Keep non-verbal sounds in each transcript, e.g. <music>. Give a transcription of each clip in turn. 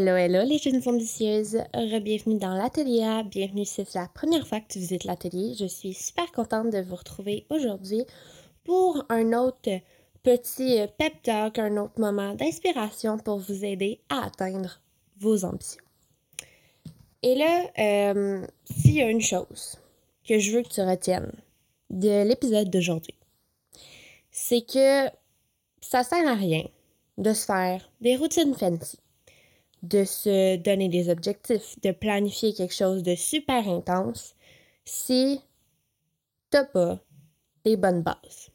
Hello, hello les jeunes ambitieuses, bienvenue dans l'atelier. Bienvenue si c'est la première fois que tu visites l'atelier. Je suis super contente de vous retrouver aujourd'hui pour un autre petit pep talk, un autre moment d'inspiration pour vous aider à atteindre vos ambitions. Et là, euh, s'il y a une chose que je veux que tu retiennes de l'épisode d'aujourd'hui, c'est que ça sert à rien de se faire des routines fancy, de se donner des objectifs, de planifier quelque chose de super intense si t'as pas les bonnes bases.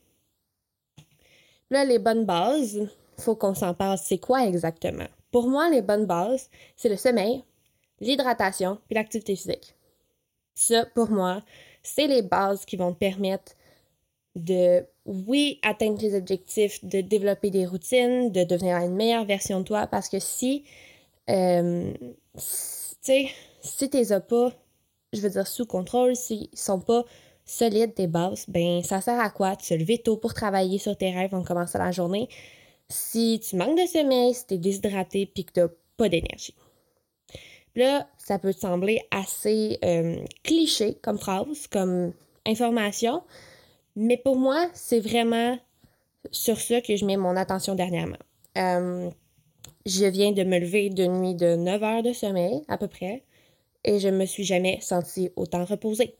Là, les bonnes bases, faut qu'on s'en parle. C'est quoi exactement? Pour moi, les bonnes bases, c'est le sommeil, l'hydratation puis l'activité physique. Ça, pour moi, c'est les bases qui vont te permettre de, oui, atteindre tes objectifs, de développer des routines, de devenir une meilleure version de toi. Parce que si, euh, tu sais, si t'es pas, je veux dire, sous contrôle, s'ils sont pas solides tes bases, ben ça sert à quoi de se lever tôt pour travailler sur tes rêves en commençant la journée? Si tu manques de sommeil, si t'es déshydraté puis que t'as pas d'énergie. Là, ça peut te sembler assez euh, cliché comme phrase, comme information, mais pour moi, c'est vraiment sur ça que je mets mon attention dernièrement. Euh, je viens de me lever d'une nuit de 9 heures de sommeil, à peu près, et je me suis jamais sentie autant reposée.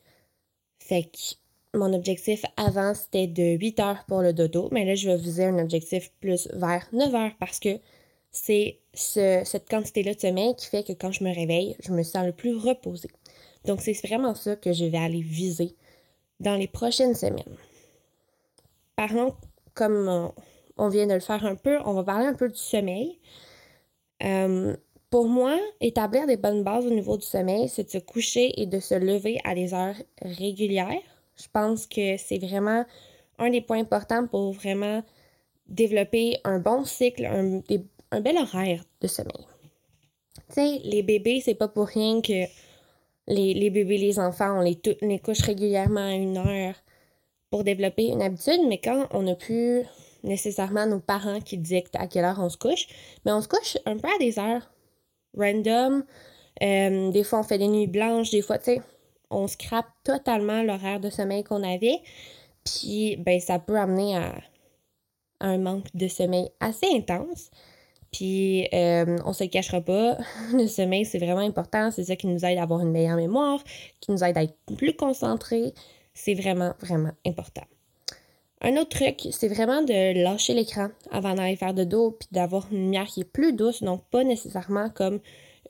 Fait que mon objectif avant, c'était de 8 heures pour le dodo, mais là, je vais viser un objectif plus vers 9 heures parce que c'est cette quantité-là de sommeil qui fait que quand je me réveille, je me sens le plus reposée. Donc, c'est vraiment ça que je vais aller viser dans les prochaines semaines. Parlons, comme on, vient de le faire un peu, on va parler un peu du sommeil. Euh, pour moi, établir des bonnes bases au niveau du sommeil, c'est de se coucher et de se lever à des heures régulières. Je pense que c'est vraiment un des points importants pour vraiment développer un bon cycle, un, un bel horaire de sommeil. Tu sais, les bébés, c'est pas pour rien que les, les bébés, les enfants, on les, les couche régulièrement à une heure pour développer une habitude, mais quand on n'a plus nécessairement nos parents qui dictent à quelle heure on se couche, mais on se couche un peu à des heures random. Euh, des fois, on fait des nuits blanches, des fois, tu sais, on scrape totalement l'horaire de sommeil qu'on avait. Puis, ben, ça peut amener à, un manque de sommeil assez intense. Puis, euh, on se cachera pas, <laughs> le sommeil, c'est vraiment important. C'est ça qui nous aide à avoir une meilleure mémoire, qui nous aide à être plus concentrés. C'est vraiment, vraiment important. Un autre truc, c'est vraiment de lâcher l'écran avant d'aller faire de dos, puis d'avoir une lumière qui est plus douce, donc pas nécessairement comme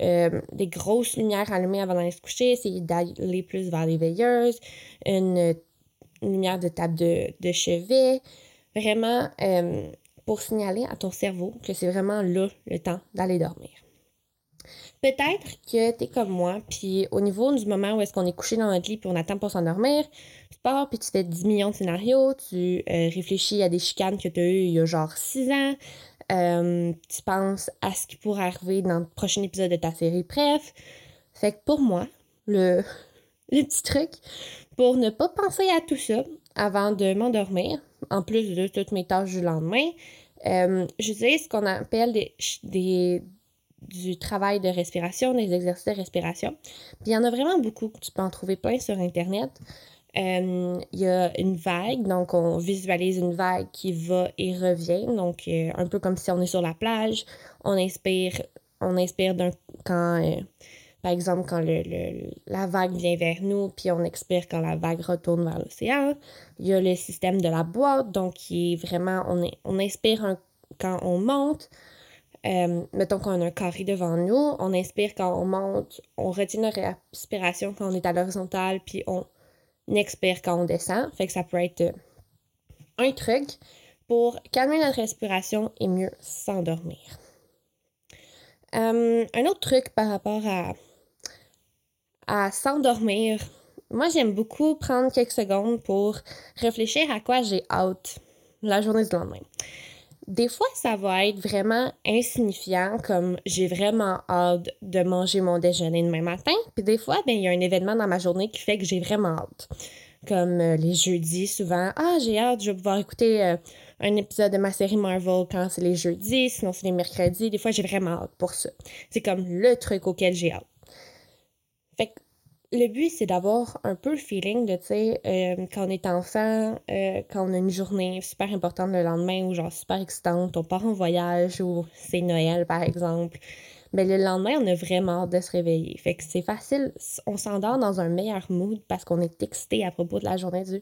euh, des grosses lumières allumées avant d'aller se coucher, c'est d'aller plus vers les veilleuses, une, lumière de table de, chevet. Vraiment, euh, pour signaler à ton cerveau que c'est vraiment là le temps d'aller dormir. Peut-être que tu es comme moi, puis au niveau du moment où est-ce qu'on est couché dans notre lit puis on attend pour s'endormir, tu pars puis tu fais 10 millions de scénarios, tu euh, réfléchis à des chicanes que tu as eues il y a genre 6 ans, euh, tu penses à ce qui pourrait arriver dans le prochain épisode de ta série, bref. Fait que pour moi, le, <laughs> le petit truc pour ne pas penser à tout ça avant de m'endormir, en plus de toutes mes tâches du lendemain, euh, j'utilise ce qu'on appelle des, du travail de respiration, des exercices de respiration. Puis il y en a vraiment beaucoup. Tu peux en trouver plein sur Internet. Euh, il y a une vague, donc on visualise une vague qui va et revient. Donc, euh, un peu comme si on est sur la plage. On inspire, on inspire quand par exemple, quand le, la vague vient vers nous, puis on expire quand la vague retourne vers l'océan. Il y a le système de la boîte, donc qui est vraiment, on, est, on inspire quand on monte. Euh, mettons qu'on a un carré devant nous, on inspire quand on monte, on retient notre respiration quand on est à l'horizontale, puis on expire quand on descend. Fait que ça peut être un truc pour calmer notre respiration et mieux s'endormir. Euh, un autre truc par rapport à à s'endormir, moi j'aime beaucoup prendre quelques secondes pour réfléchir à quoi j'ai hâte la journée du lendemain. Des fois, ça va être vraiment insignifiant, comme j'ai vraiment hâte de manger mon déjeuner demain matin. Puis des fois, ben, il y a un événement dans ma journée qui fait que j'ai vraiment hâte. Comme euh, les jeudis, souvent, ah, j'ai hâte, je vais pouvoir écouter euh, un épisode de ma série Marvel quand c'est les jeudis, sinon c'est les mercredis. Des fois, j'ai vraiment hâte pour ça. C'est comme le truc auquel j'ai hâte. Fait que le but, c'est d'avoir un peu le feeling de, tu sais, euh, quand on est enfant, euh, quand on a une journée super importante le lendemain ou genre super excitante, on part en voyage ou c'est Noël, par exemple. Mais le lendemain, on a vraiment hâte de se réveiller. Fait que c'est facile, on s'endort dans un meilleur mood parce qu'on est excité à propos de la journée du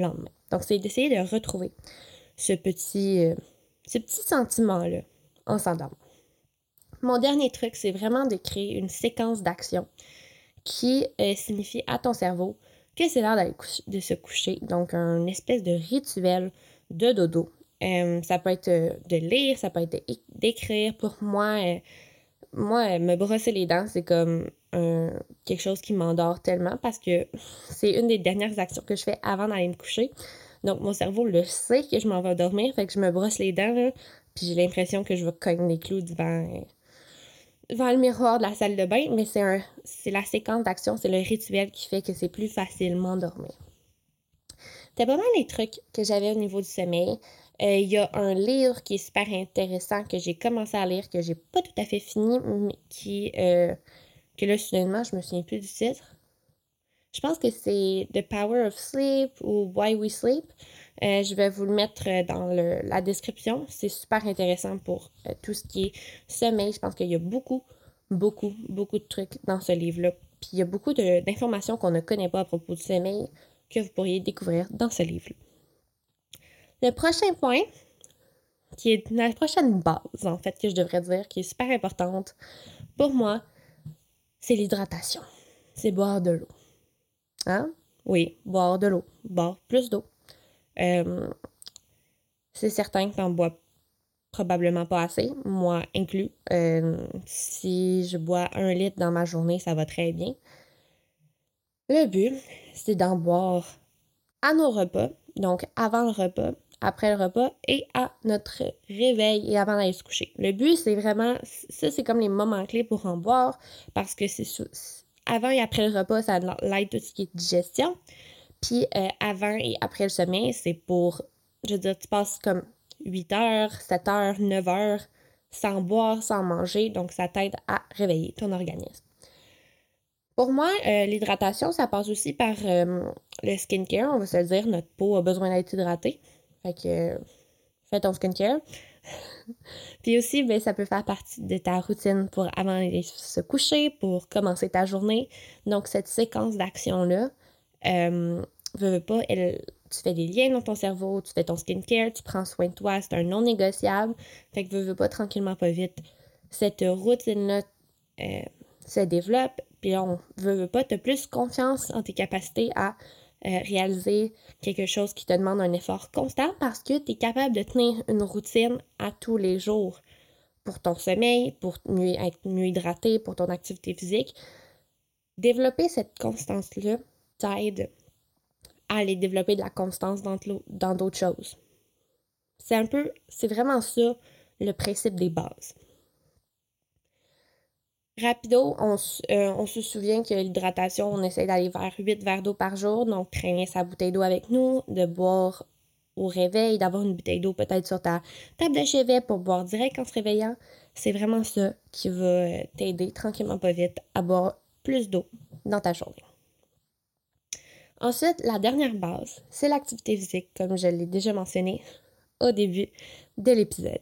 lendemain. Donc, c'est d'essayer de retrouver ce petit, euh, ce petit sentiment-là en s'endormant. Mon dernier truc, c'est vraiment de créer une séquence d'action qui euh, signifie à ton cerveau que c'est l'heure de se coucher. Donc, un espèce de rituel de dodo. Euh, ça peut être de lire, ça peut être d'écrire. Pour moi, moi, me brosser les dents, c'est comme quelque chose qui m'endort tellement parce que c'est une des dernières actions que je fais avant d'aller me coucher. Donc, mon cerveau le sait que je m'en vais dormir, fait que je me brosse les dents, puis j'ai l'impression que je vais cogner les clous devant, devant le miroir de la salle de bain, mais c'est la séquence d'action, c'est le rituel qui fait que c'est plus facilement dormir. C'était pas mal les trucs que j'avais au niveau du sommeil. Euh, il y a un livre qui est super intéressant que j'ai commencé à lire, que j'ai pas tout à fait fini, mais qui, euh, que là, soudainement, je me souviens plus du titre. Je pense que c'est The Power of Sleep ou Why We Sleep. Euh, je vais vous le mettre dans la description. C'est super intéressant pour tout ce qui est sommeil. Je pense qu'il y a beaucoup, beaucoup, beaucoup de trucs dans ce livre-là. Puis il y a beaucoup d'informations qu'on ne connaît pas à propos du sommeil que vous pourriez découvrir dans ce livre-là. Le prochain point, qui est la prochaine base, en fait, que je devrais dire, qui est super importante pour moi, c'est l'hydratation. C'est boire de l'eau. Hein? Oui, boire de l'eau. Boire plus d'eau. Euh, c'est certain qu'on boit probablement pas assez, moi inclus. Euh, si je bois un litre dans ma journée, ça va très bien. Le but, c'est d'en boire à nos repas, donc avant le repas, après le repas et à notre réveil et avant d'aller se coucher. Le but, c'est vraiment, ça, c'est comme les moments clés pour en boire parce que c'est avant et après le repas, ça l'aide tout ce qui est digestion. Puis euh, avant et après le sommeil, c'est pour, je veux dire, tu passes comme 8 heures, 7 heures, 9 heures sans boire, sans manger, donc ça t'aide à réveiller ton organisme. Pour moi, euh, l'hydratation, ça passe aussi par euh, le skincare, on va se dire, notre peau a besoin d'être hydratée. Fait que fais ton skincare. Puis aussi, ben, ça peut faire partie de ta routine pour avant de se coucher, pour commencer ta journée. Donc, cette séquence d'action-là, euh, pas, elle, tu fais des liens dans ton cerveau, tu fais ton skincare, tu prends soin de toi, c'est un non négociable. Fait que veux, pas tranquillement, pas vite. Cette routine-là euh, se développe, puis on veut, veut pas, tu plus confiance en tes capacités à euh, réaliser quelque chose qui te demande un effort constant parce que tu es capable de tenir une routine à tous les jours pour ton sommeil, pour mieux, être mieux hydraté, pour ton activité physique. Développer cette constance-là t'aide à aller développer de la constance dans d'autres choses. C'est un peu, c'est vraiment ça le principe des bases. Rapido, on, euh, on, se souvient que l'hydratation, on essaie d'aller vers 8 verres d'eau par jour, donc traîner sa bouteille d'eau avec nous, de boire au réveil, d'avoir une bouteille d'eau peut-être sur ta table de chevet pour boire direct en se réveillant. C'est vraiment ça qui va t'aider tranquillement pas vite à boire plus d'eau dans ta journée. Ensuite, la dernière base, c'est l'activité physique, comme je l'ai déjà mentionné au début de l'épisode.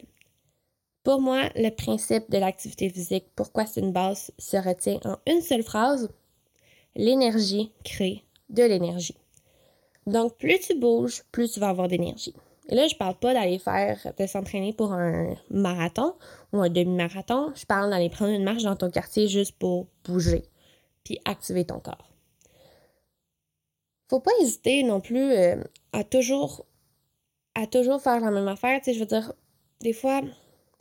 Pour moi, le principe de l'activité physique, pourquoi c'est une base, se retient en une seule phrase. L'énergie crée de l'énergie. Donc, plus tu bouges, plus tu vas avoir d'énergie. Et là, je parle pas d'aller faire, de s'entraîner pour un marathon ou un demi-marathon. Je parle d'aller prendre une marche dans ton quartier juste pour bouger, puis activer ton corps. Faut pas hésiter non plus euh, à toujours, à toujours faire la même affaire. Tu sais, je veux dire, des fois,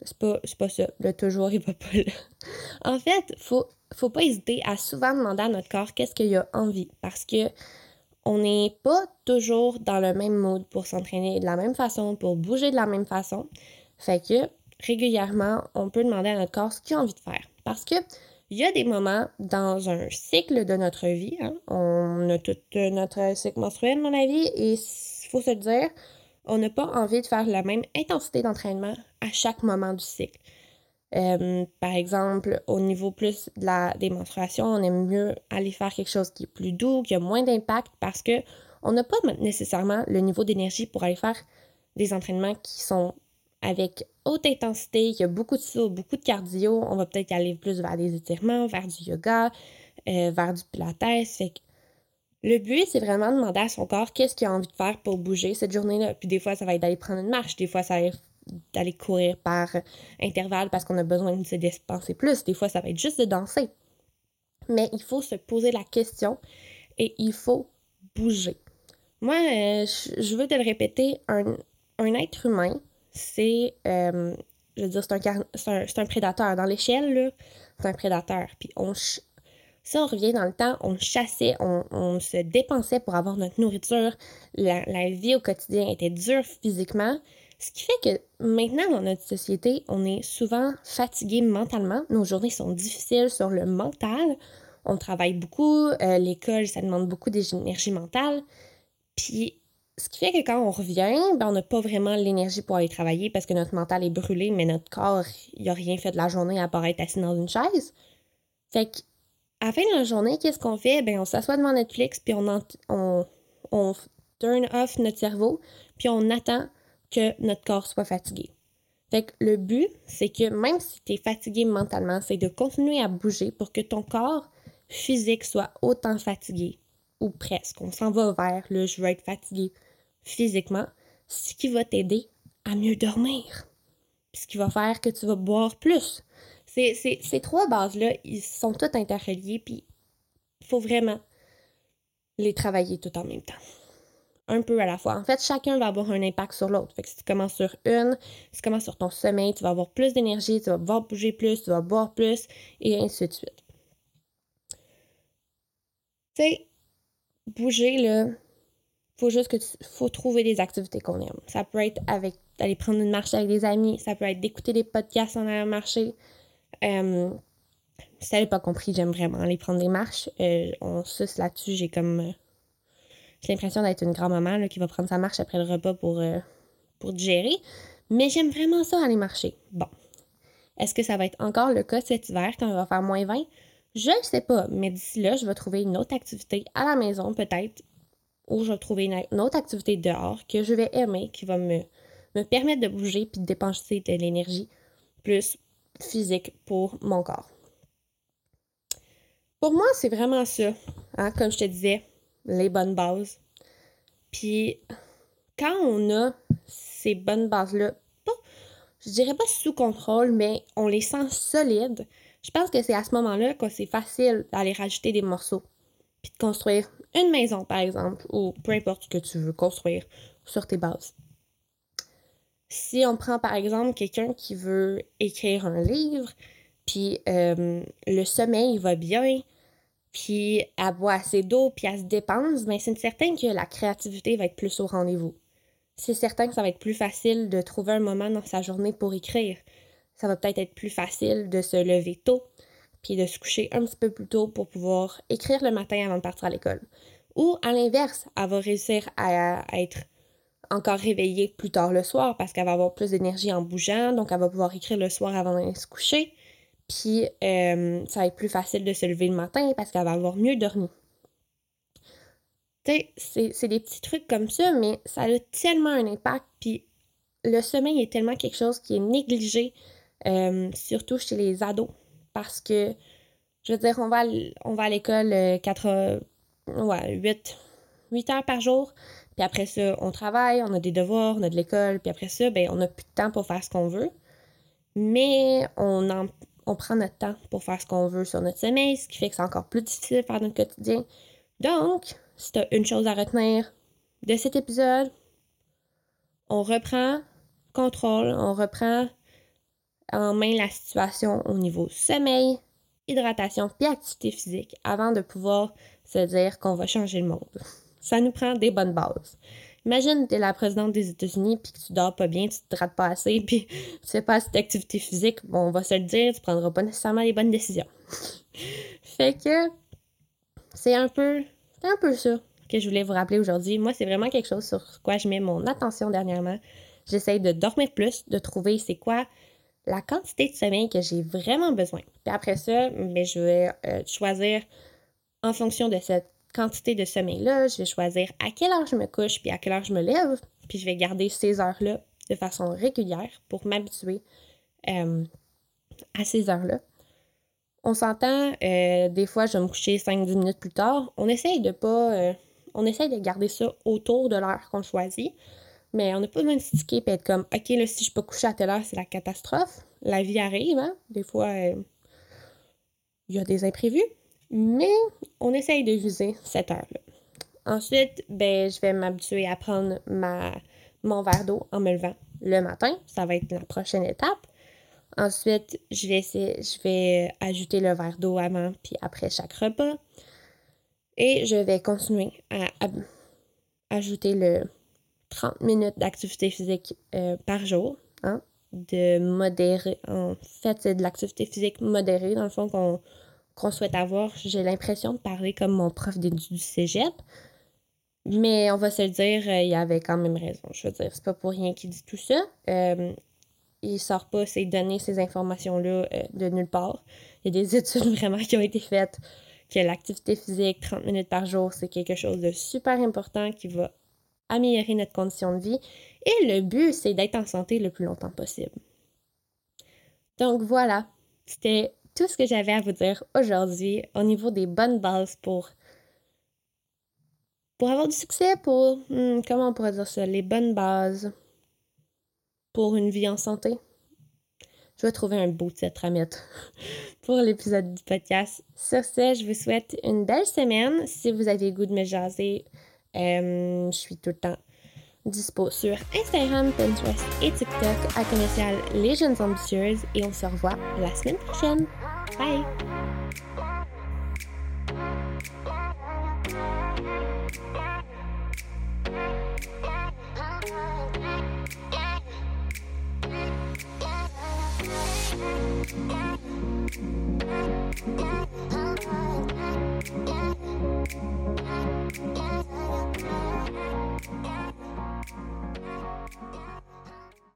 c'est pas, pas ça. Le toujours, il va pas là. <laughs> en fait, faut, faut pas hésiter à souvent demander à notre corps qu'est-ce qu'il a envie. Parce que on n'est pas toujours dans le même mode pour s'entraîner de la même façon, pour bouger de la même façon. Fait que régulièrement, on peut demander à notre corps ce qu'il a envie de faire. Parce que il y a des moments dans un cycle de notre vie, hein, on a tout notre cycle menstruel, à mon avis, et il faut se dire, on n'a pas envie de faire la même intensité d'entraînement à chaque moment du cycle. Euh, par exemple, au niveau plus de la, des menstruations, on aime mieux aller faire quelque chose qui est plus doux, qui a moins d'impact parce que on n'a pas nécessairement le niveau d'énergie pour aller faire des entraînements qui sont avec haute intensité, y a beaucoup de ça, beaucoup de cardio. On va peut-être aller plus vers des étirements, vers du yoga, euh, vers du pilates. Fait le but, c'est vraiment de demander à son corps qu'est-ce qu'il a envie de faire pour bouger cette journée-là. Puis des fois, ça va être d'aller prendre une marche, des fois, ça va être d'aller courir par intervalle parce qu'on a besoin de se dépenser plus, des fois, ça va être juste de danser. Mais il faut se poser la question et il faut bouger. Moi, euh, je veux te le répéter, un, être humain, c'est, euh, je veux c'est un, prédateur. Dans l'échelle, c'est un prédateur. Puis on, si on revient dans le temps, on chassait, on, se dépensait pour avoir notre nourriture. La, vie au quotidien était dure physiquement. Ce qui fait que maintenant, dans notre société, on est souvent fatigué mentalement. Nos journées sont difficiles sur le mental. On travaille beaucoup. Euh, l'école, ça demande beaucoup d'énergie mentale. Puis ce qui fait que quand on revient, ben, on n'a pas vraiment l'énergie pour aller travailler parce que notre mental est brûlé, mais notre corps, il n'a rien fait de la journée à part être assis dans une chaise. Fait que, à la fin de la journée, qu'est-ce qu'on fait? Ben, on s'assoit devant Netflix, puis on, turn off notre cerveau, puis on attend que notre corps soit fatigué. Fait le but, c'est que même si tu es fatigué mentalement, c'est de continuer à bouger pour que ton corps physique soit autant fatigué ou presque. On s'en va vers le je veux être fatigué physiquement, ce qui va t'aider à mieux dormir. ce qui va faire que tu vas boire plus. Ces trois bases-là, ils sont toutes interreliés, puis il faut vraiment les travailler tout en même temps. Un peu à la fois. En fait, chacun va avoir un impact sur l'autre. Fait que si tu commences sur une, si tu commences sur ton sommeil, tu vas avoir plus d'énergie, tu vas pouvoir bouger plus, tu vas boire plus, et ainsi de suite. Tu sais, bouger, là, faut juste que tu, faut trouver des activités qu'on aime. Ça peut être avec d'aller prendre une marche avec des amis, ça peut être d'écouter des podcasts en allant marcher. Euh, si t'avais pas compris, j'aime vraiment aller prendre des marches. Euh, on suce là-dessus, j'ai comme euh, j'ai l'impression d'être une grand-maman qui va prendre sa marche après le repas pour, euh, pour digérer. Mais j'aime vraiment ça aller marcher. Bon. Est-ce que ça va être encore le cas cet hiver quand il va faire moins 20? Je ne sais pas, mais d'ici là, je vais trouver une autre activité à la maison, peut-être, ou je vais trouver une, autre activité dehors que je vais aimer, qui va me, me permettre de bouger puis de dépenser de l'énergie plus physique pour mon corps. Pour moi, c'est vraiment ça. Hein, comme je te disais, les bonnes bases. Puis, quand on a ces bonnes bases-là, je dirais pas sous contrôle, mais on les sent solides, je pense que c'est à ce moment-là que c'est facile d'aller rajouter des morceaux. Puis de construire une maison, par exemple, ou peu importe ce que tu veux construire sur tes bases. Si on prend par exemple quelqu'un qui veut écrire un livre, puis euh, le sommeil va bien, puis elle boit assez d'eau, puis elle se dépense, mais ben, c'est certain que la créativité va être plus au rendez-vous. C'est certain que ça va être plus facile de trouver un moment dans sa journée pour écrire ça va peut-être être plus facile de se lever tôt, puis de se coucher un petit peu plus tôt pour pouvoir écrire le matin avant de partir à l'école. Ou à l'inverse, elle va réussir à, être encore réveillée plus tard le soir parce qu'elle va avoir plus d'énergie en bougeant, donc elle va pouvoir écrire le soir avant d'aller se coucher. Puis euh, ça va être plus facile de se lever le matin parce qu'elle va avoir mieux dormi. Tu sais, c'est des petits trucs comme ça, mais ça a tellement un impact. Puis le sommeil est tellement quelque chose qui est négligé euh, surtout chez les ados. Parce que, je veux dire, on va, on va à l'école 4 euh, ouais, 8, 8 heures par jour. Puis après ça, on travaille, on a des devoirs, on a de l'école. Puis après ça, ben, on n'a plus de temps pour faire ce qu'on veut. Mais on, en, on prend notre temps pour faire ce qu'on veut sur notre sommeil, ce qui fait que c'est encore plus difficile de faire notre quotidien. Donc, si tu une chose à retenir de cet épisode, on reprend contrôle, on reprend en main la situation au niveau sommeil, hydratation puis activité physique avant de pouvoir se dire qu'on va changer le monde. Ça nous prend des bonnes bases. Imagine, tu es la présidente des États-Unis puis que tu dors pas bien, tu te hydrates pas assez <laughs> puis tu fais pas assez d'activité physique. Bon, on va se le dire, tu prendras pas nécessairement les bonnes décisions. <laughs> fait que c'est un peu c'est un peu ça. que je voulais vous rappeler aujourd'hui. Moi, c'est vraiment quelque chose sur quoi je mets mon attention dernièrement. J'essaye de dormir plus, de trouver c'est quoi la quantité de sommeil que j'ai vraiment besoin. Puis après ça, mais je vais euh, choisir en fonction de cette quantité de sommeil-là, je vais choisir à quelle heure je me couche puis à quelle heure je me lève. Puis je vais garder ces heures-là de façon régulière pour m'habituer euh, à ces heures-là. On s'entend, euh, des fois, je vais me coucher 5-10 minutes plus tard. On essaye de pas. Euh, on essaye de garder ça autour de l'heure qu'on choisit. Mais on n'a pas besoin de et être comme OK, là, si je peux coucher à telle heure, c'est la catastrophe. La vie arrive, hein? Des fois, il y a des imprévus. Mais on essaye de viser cette heure-là. Ensuite, ben, je vais m'habituer à prendre ma, mon verre d'eau en me levant le matin. Ça va être la prochaine étape. Ensuite, je vais, je vais ajouter le verre d'eau avant puis après chaque repas. Et je vais continuer à, ajouter le 30 minutes d'activité physique euh, par jour. Hein, de. En fait, c'est de l'activité physique modérée, dans le fond, qu'on souhaite avoir. J'ai l'impression de parler comme mon prof du cégep. Mais on va se le dire, euh, il avait quand même raison. Je veux dire, c'est pas pour rien qu'il dit tout ça. Euh, il sort pas ces données, ces informations-là euh, de nulle part. Il y a des <laughs> études vraiment qui ont été faites que l'activité physique 30 minutes par jour, c'est quelque chose de super important qui va améliorer notre condition de vie. Et le but, c'est d'être en santé le plus longtemps possible. Donc voilà, c'était tout ce que j'avais à vous dire aujourd'hui au niveau des bonnes bases pour pour avoir du succès, pour, hmm, comment on pourrait dire ça, les bonnes bases pour une vie en santé. Je vais trouver un beau titre à mettre <laughs> pour l'épisode du podcast. Sur ce, je vous souhaite une belle semaine. Si vous avez le goût de me jaser, euh, je suis tout le temps dispo sur Instagram, Pinterest et TikTok à commercial Les Jeunes Ambitieuses et on se revoit la semaine prochaine. Bye.